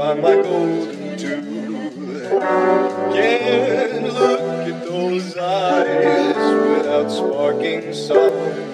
find my golden tooth. Can't look at those eyes without sparking sorrow.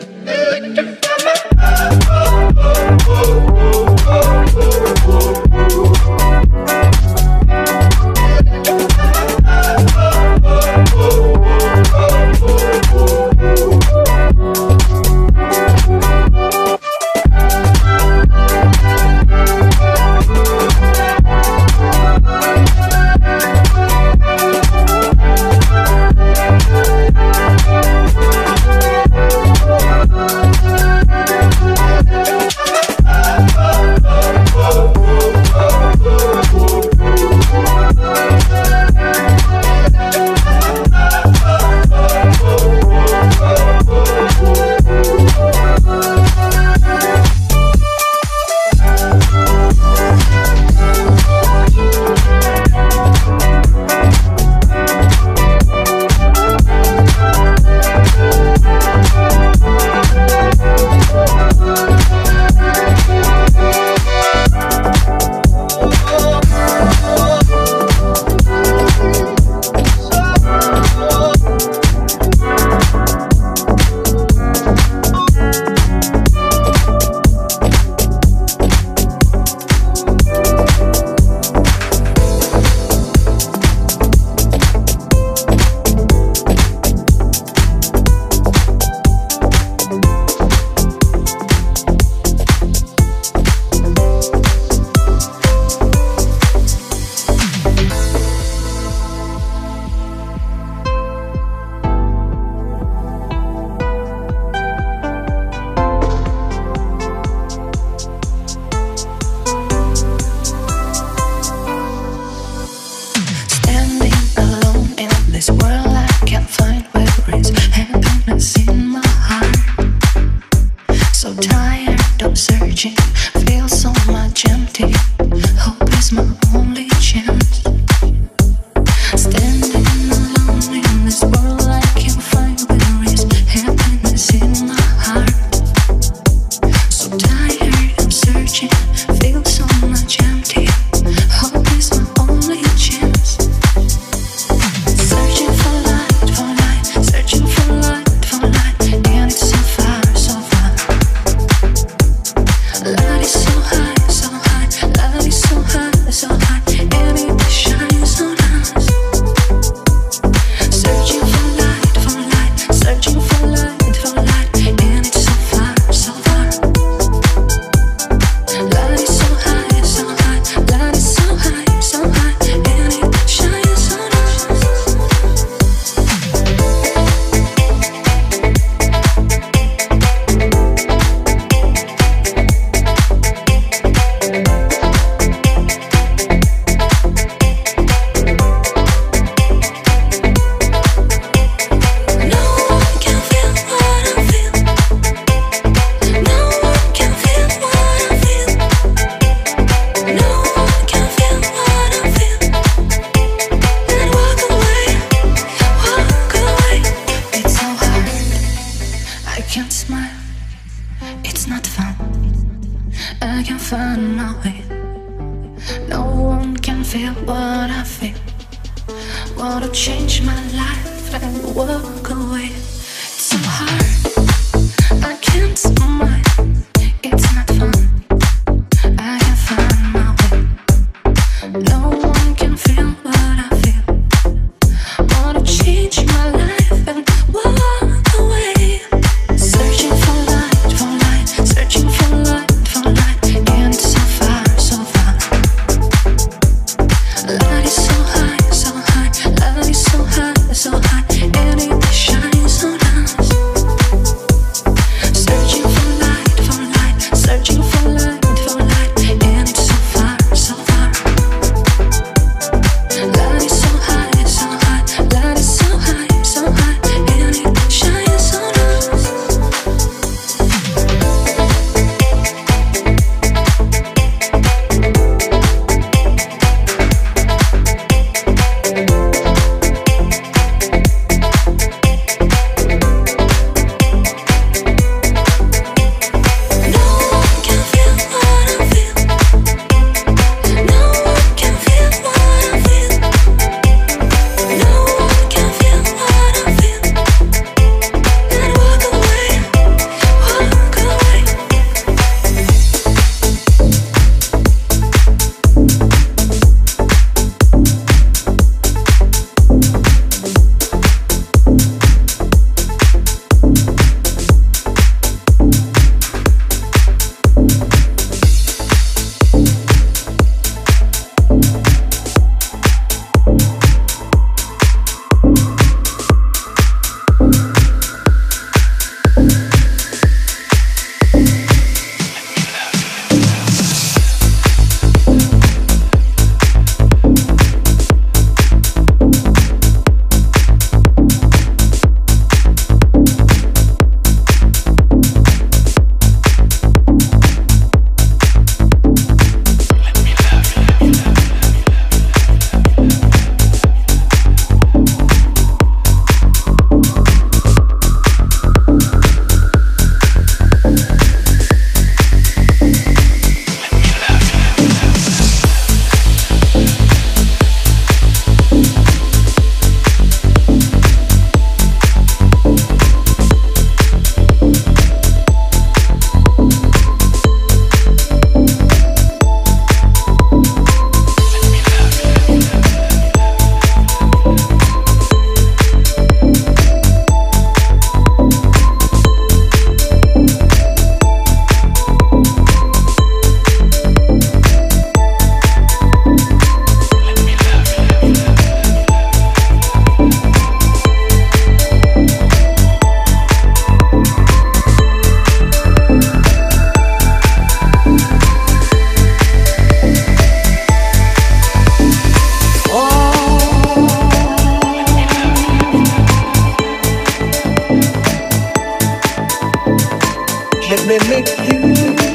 Me make you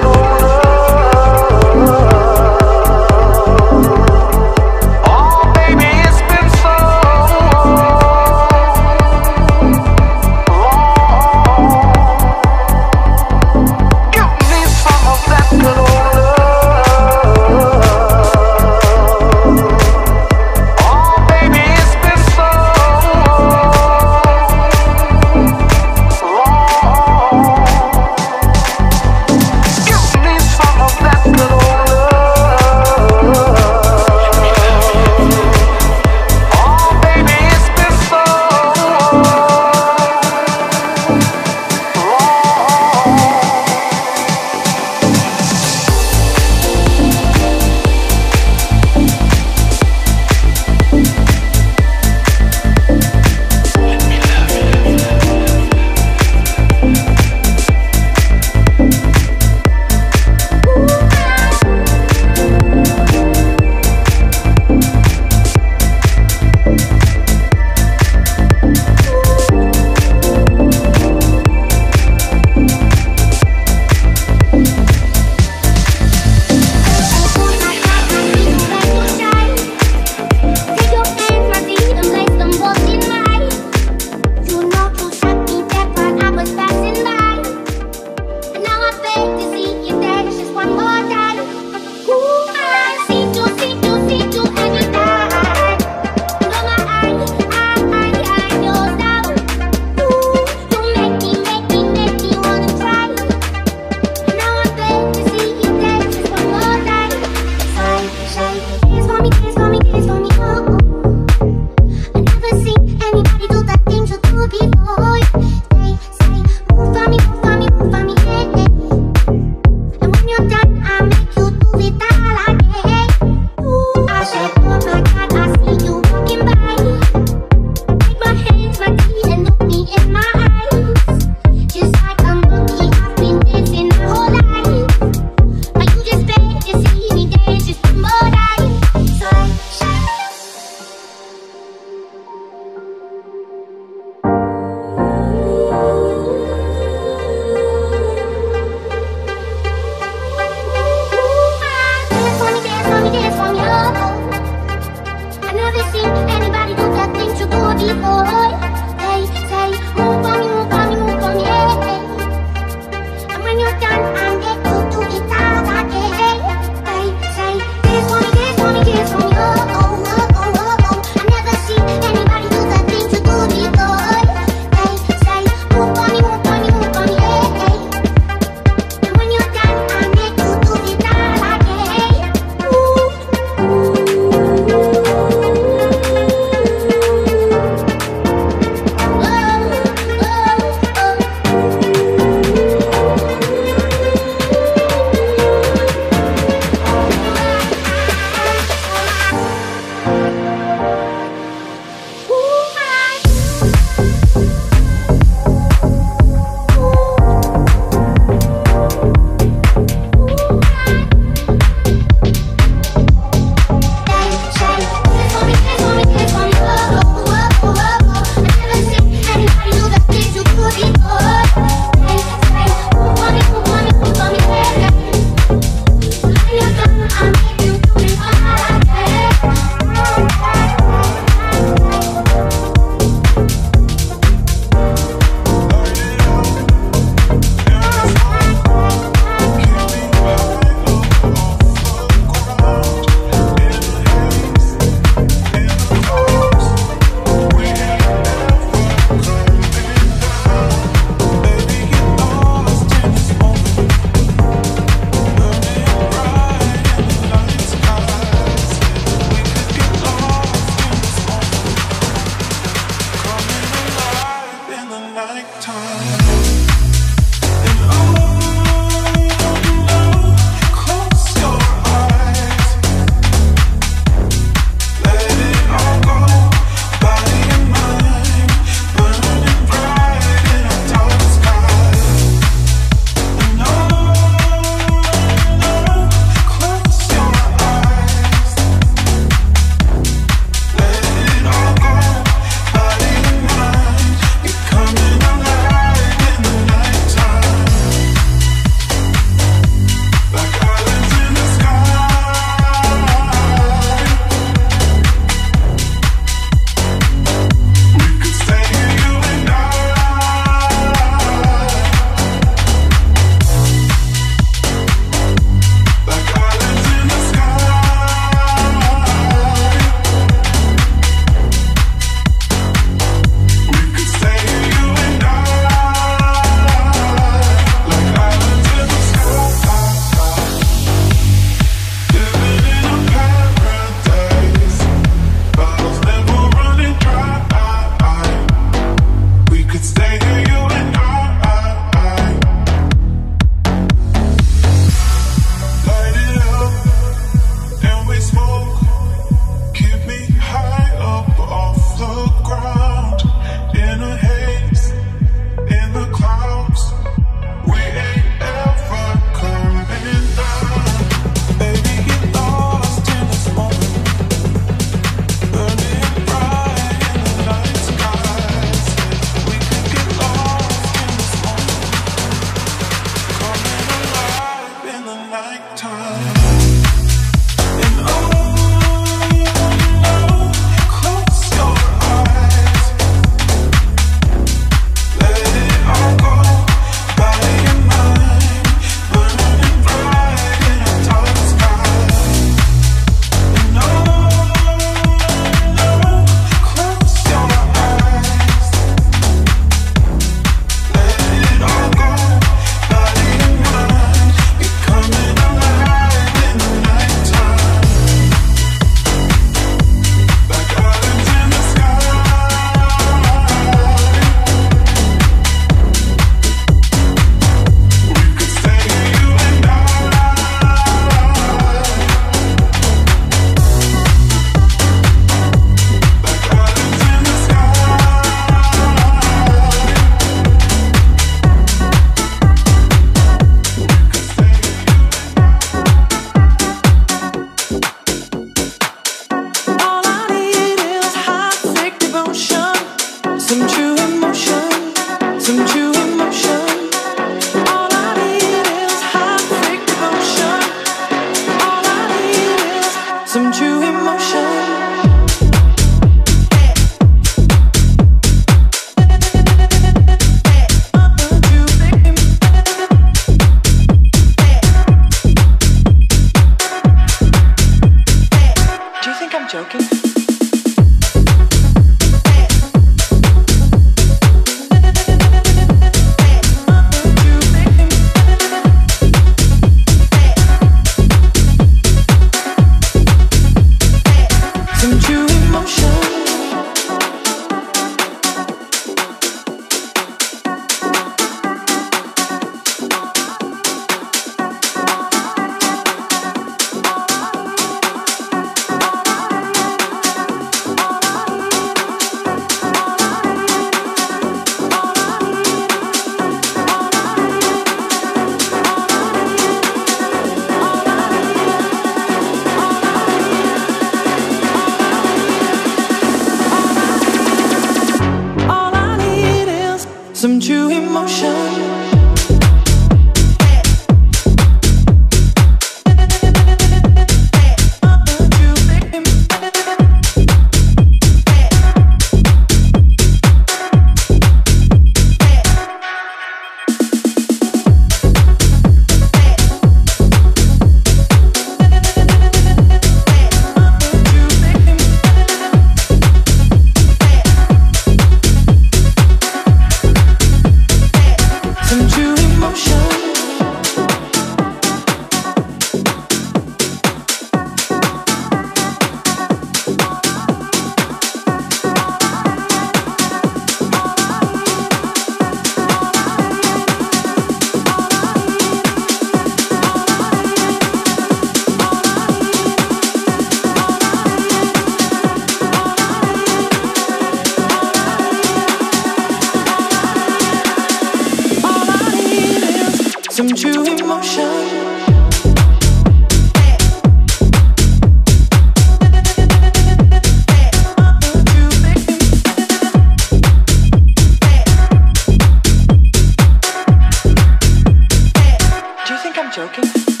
Okay.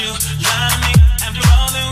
you lie to me after all that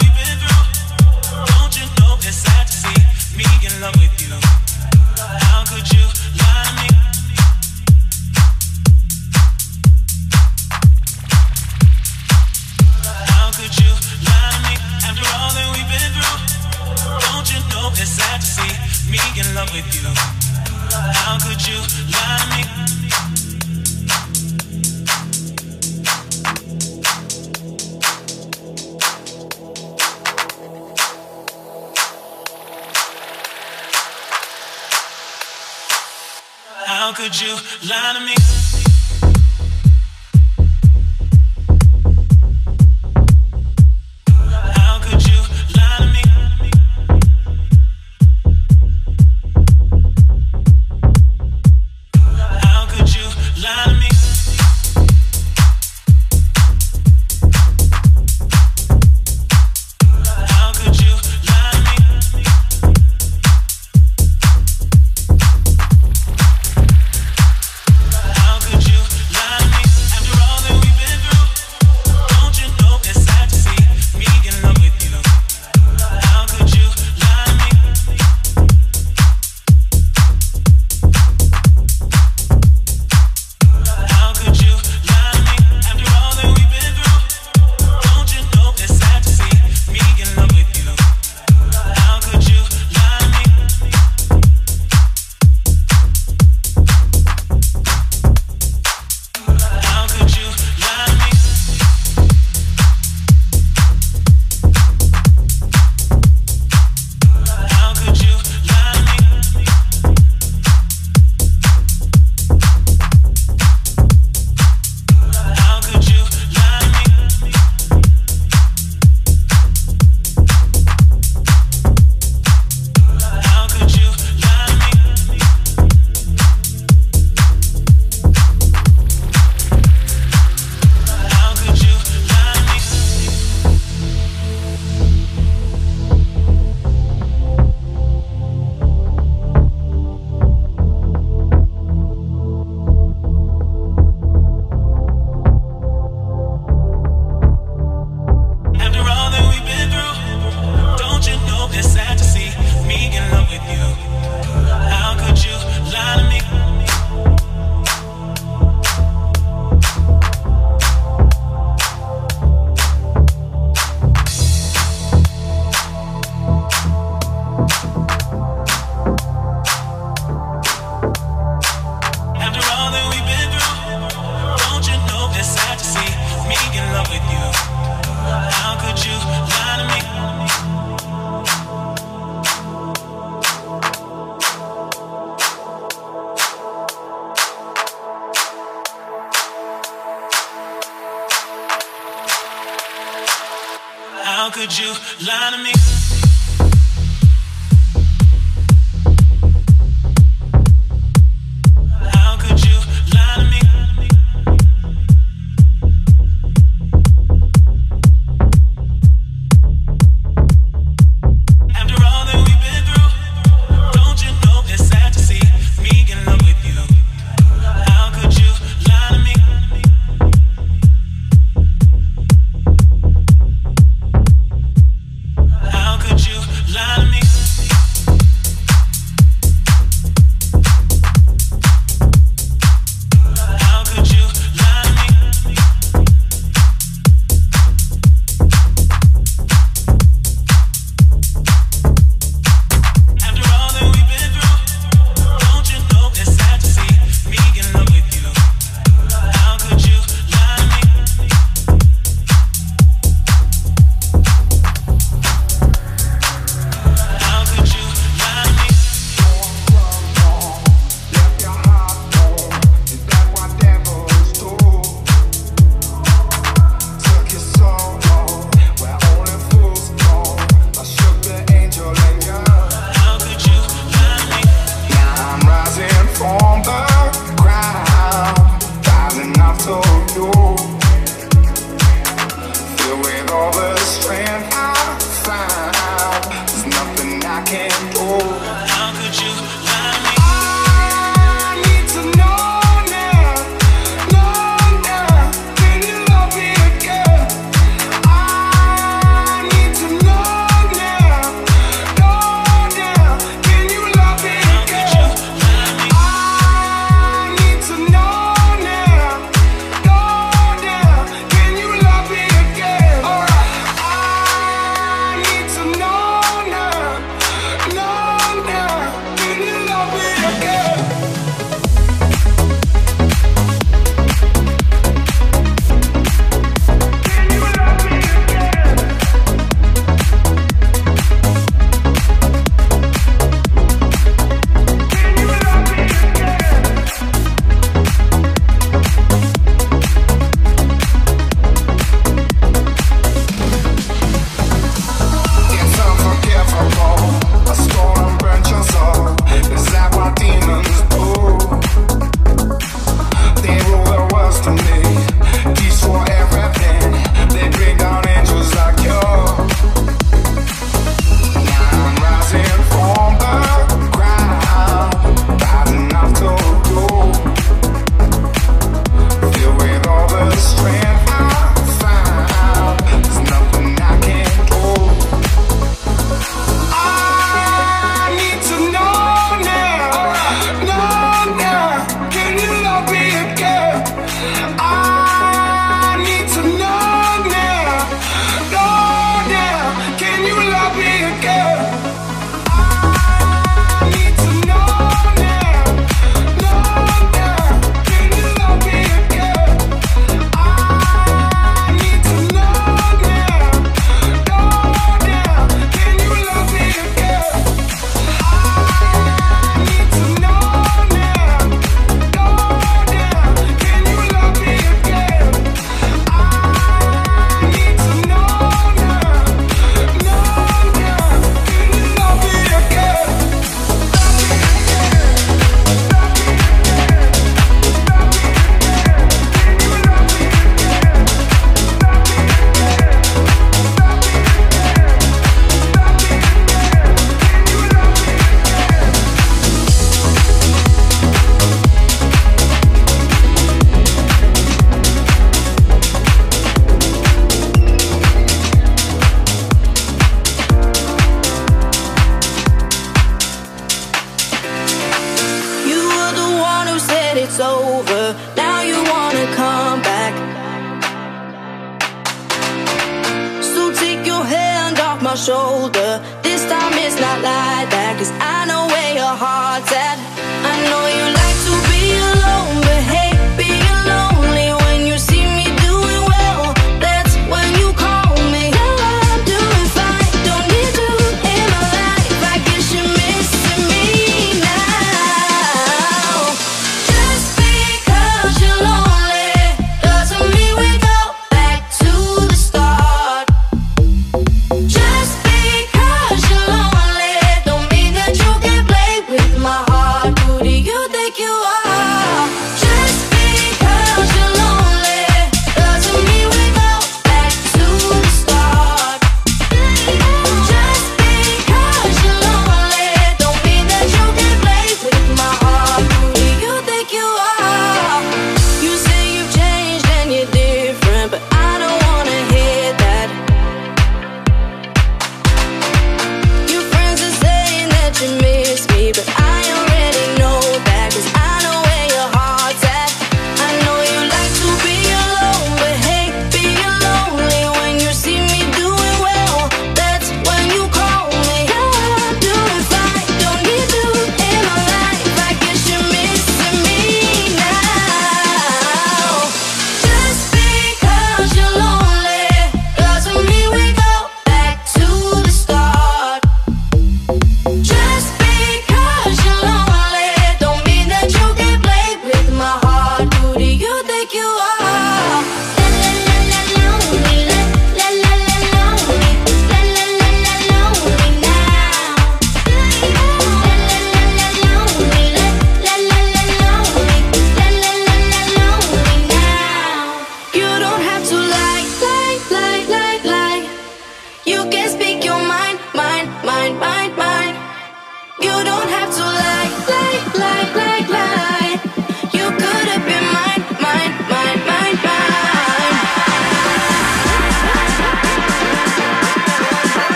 take you off.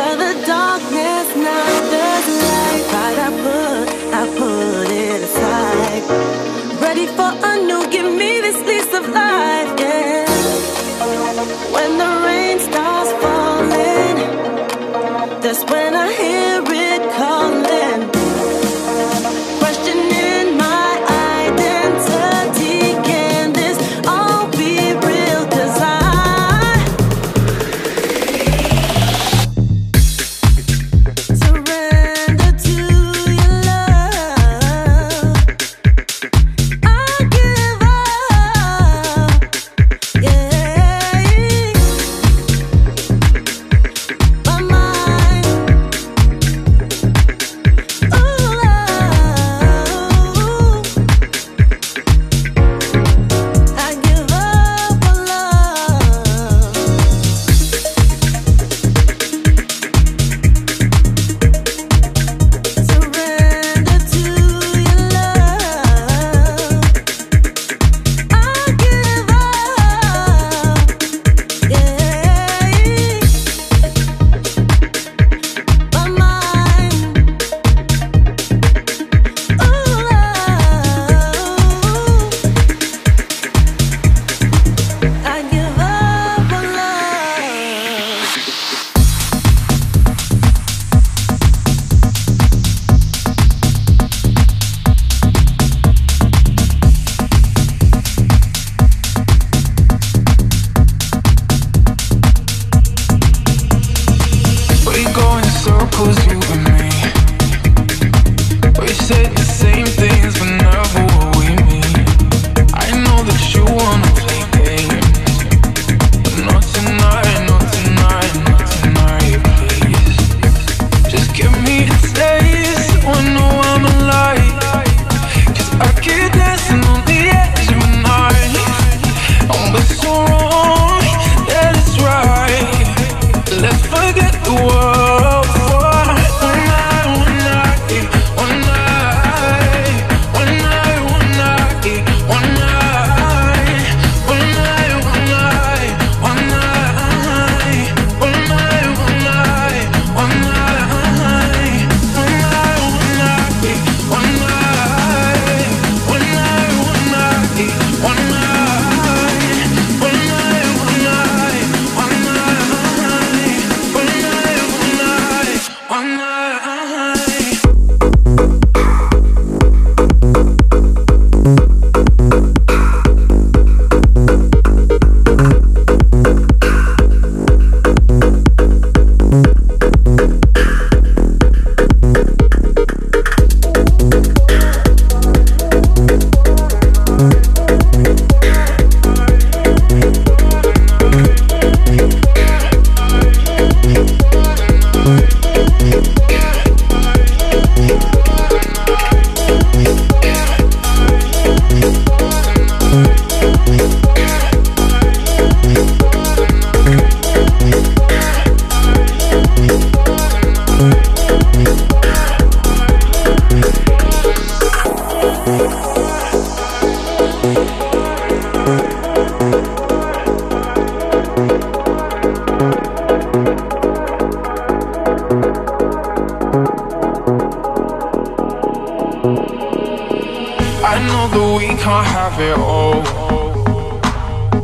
Over the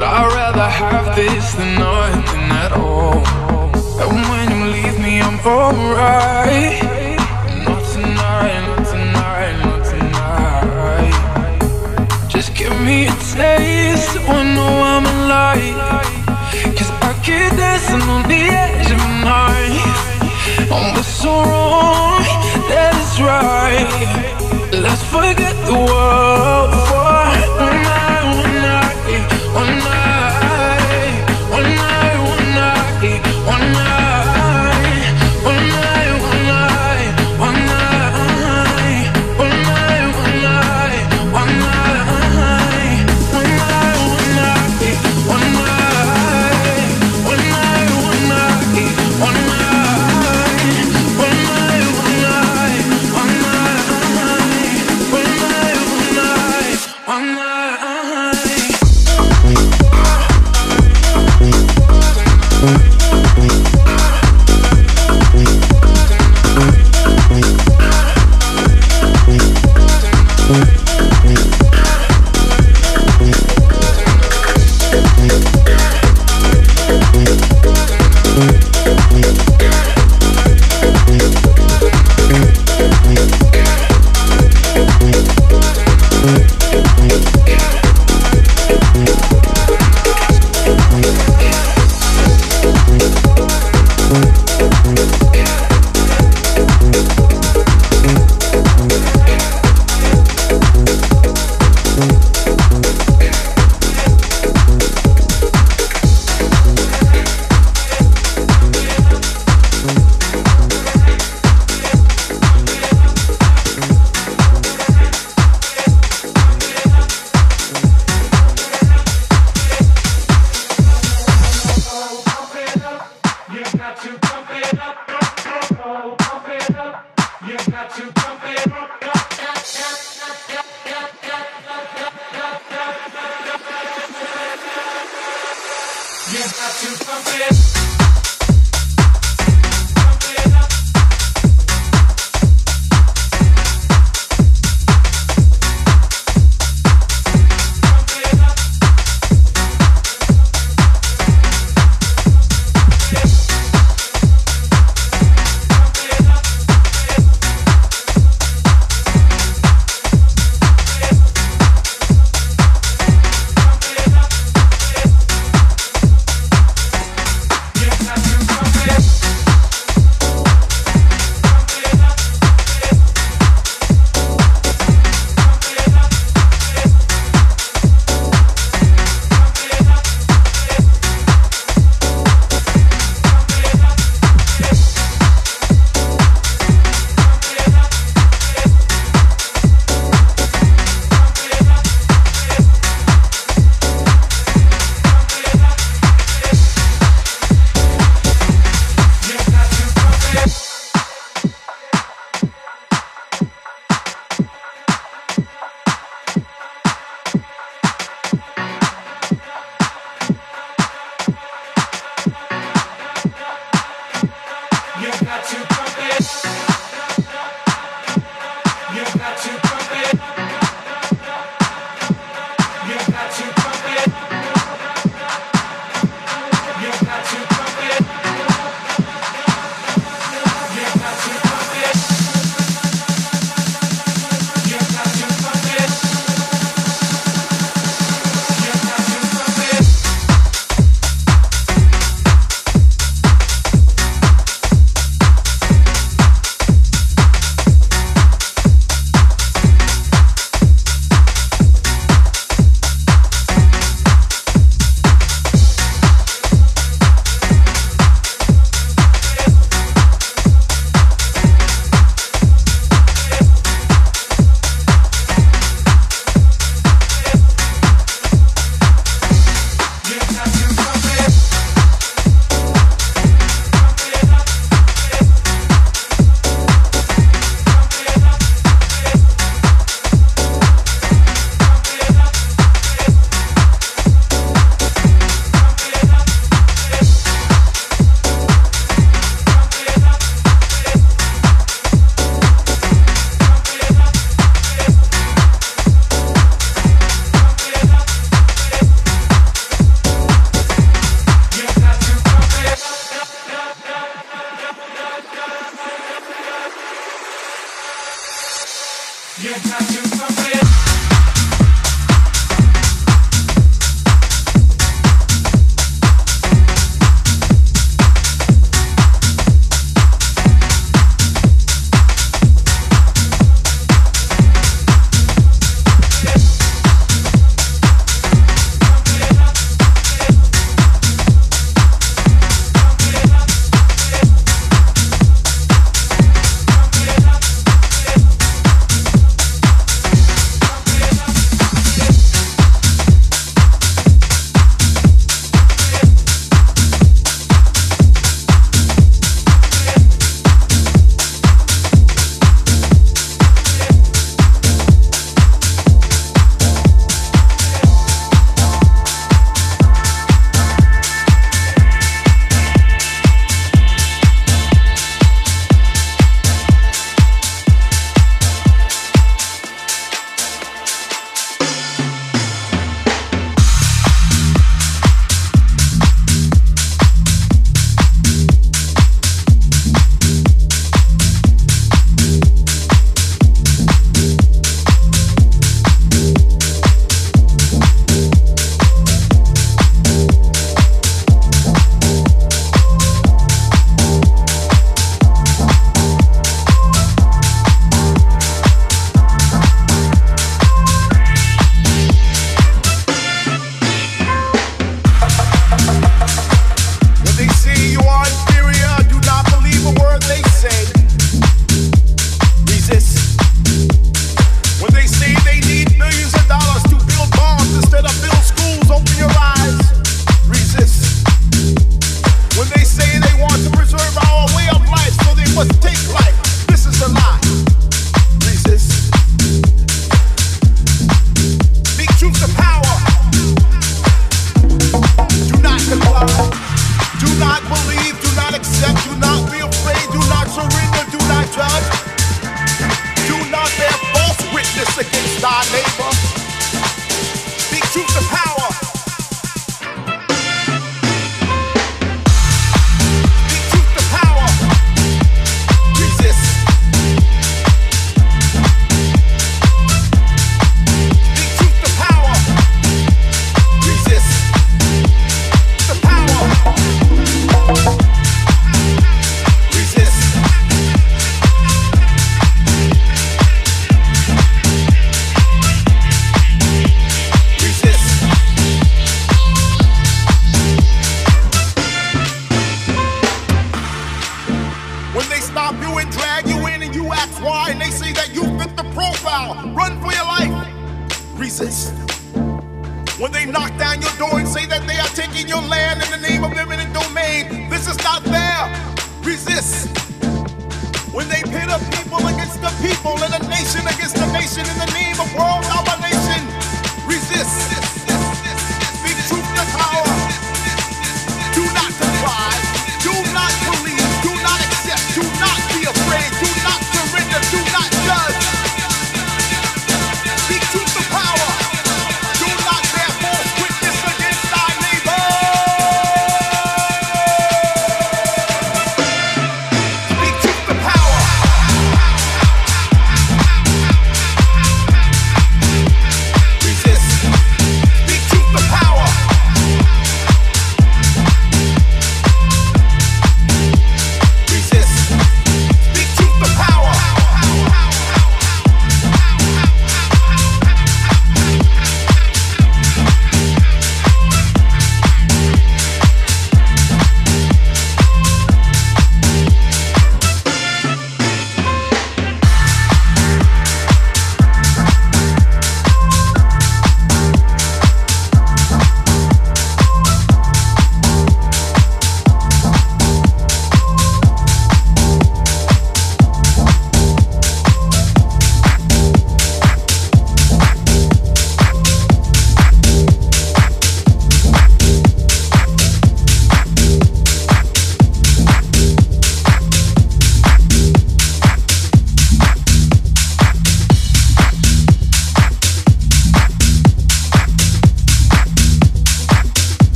life this than nothing at all. And when you leave me, I'm alright. Not tonight, not tonight, not tonight. Just give me a taste, so I know I'm alive. Cause I keep dancing on the edge of knife. And we're so wrong, that is right. Let's forget the world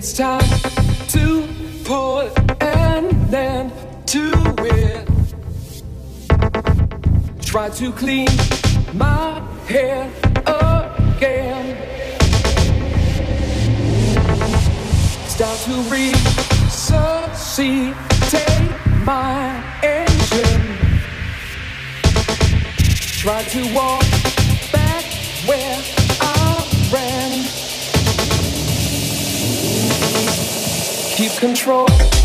It's time to pull and then to it. Try to clean my hair again. Start to resuscitate my engine. Try to walk. control.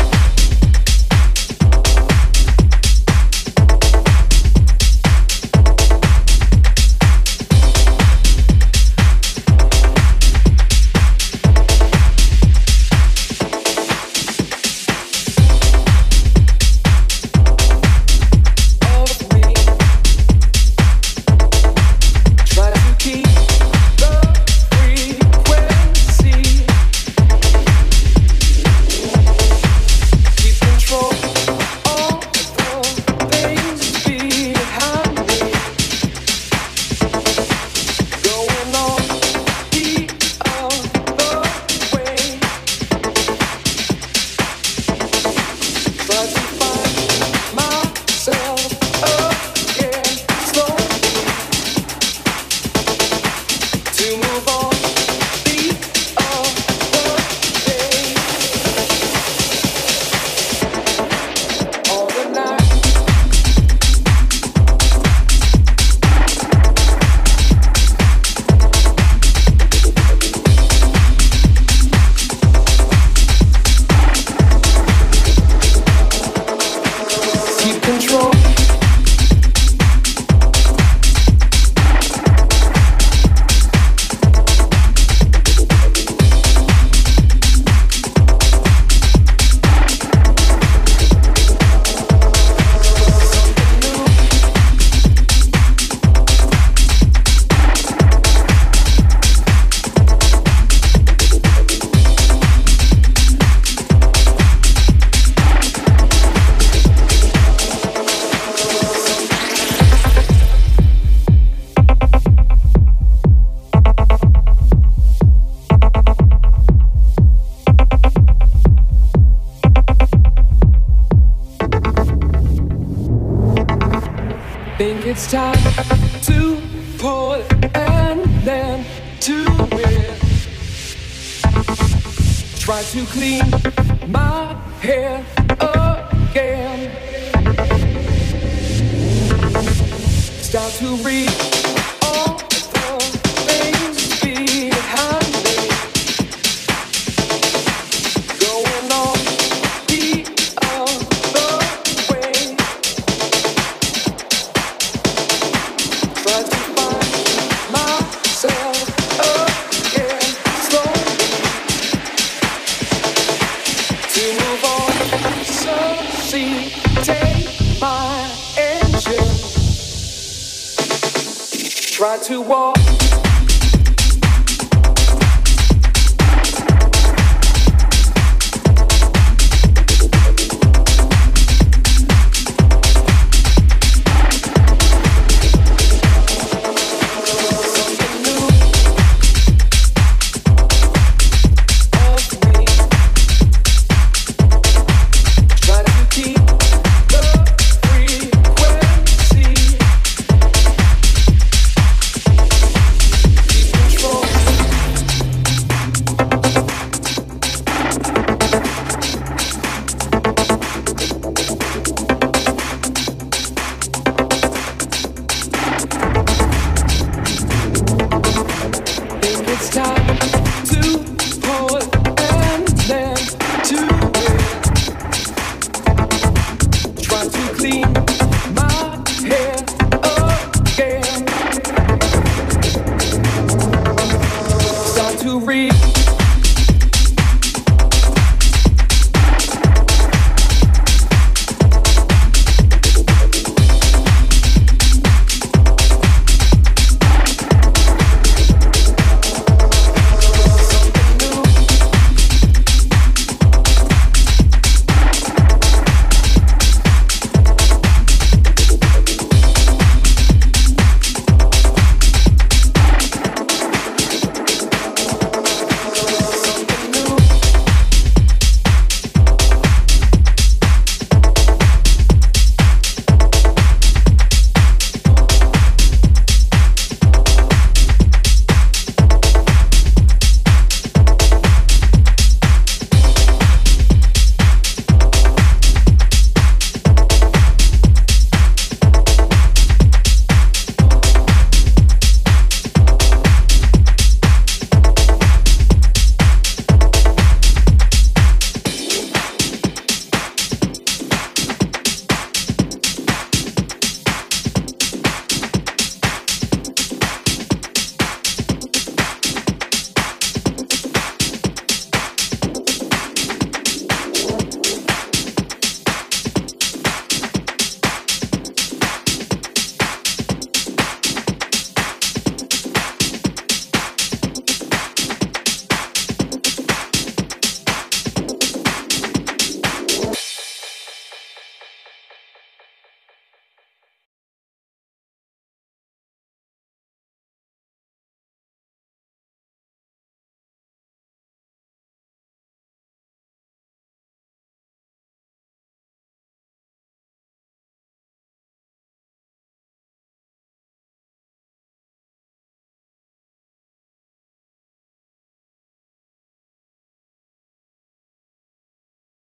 keep control.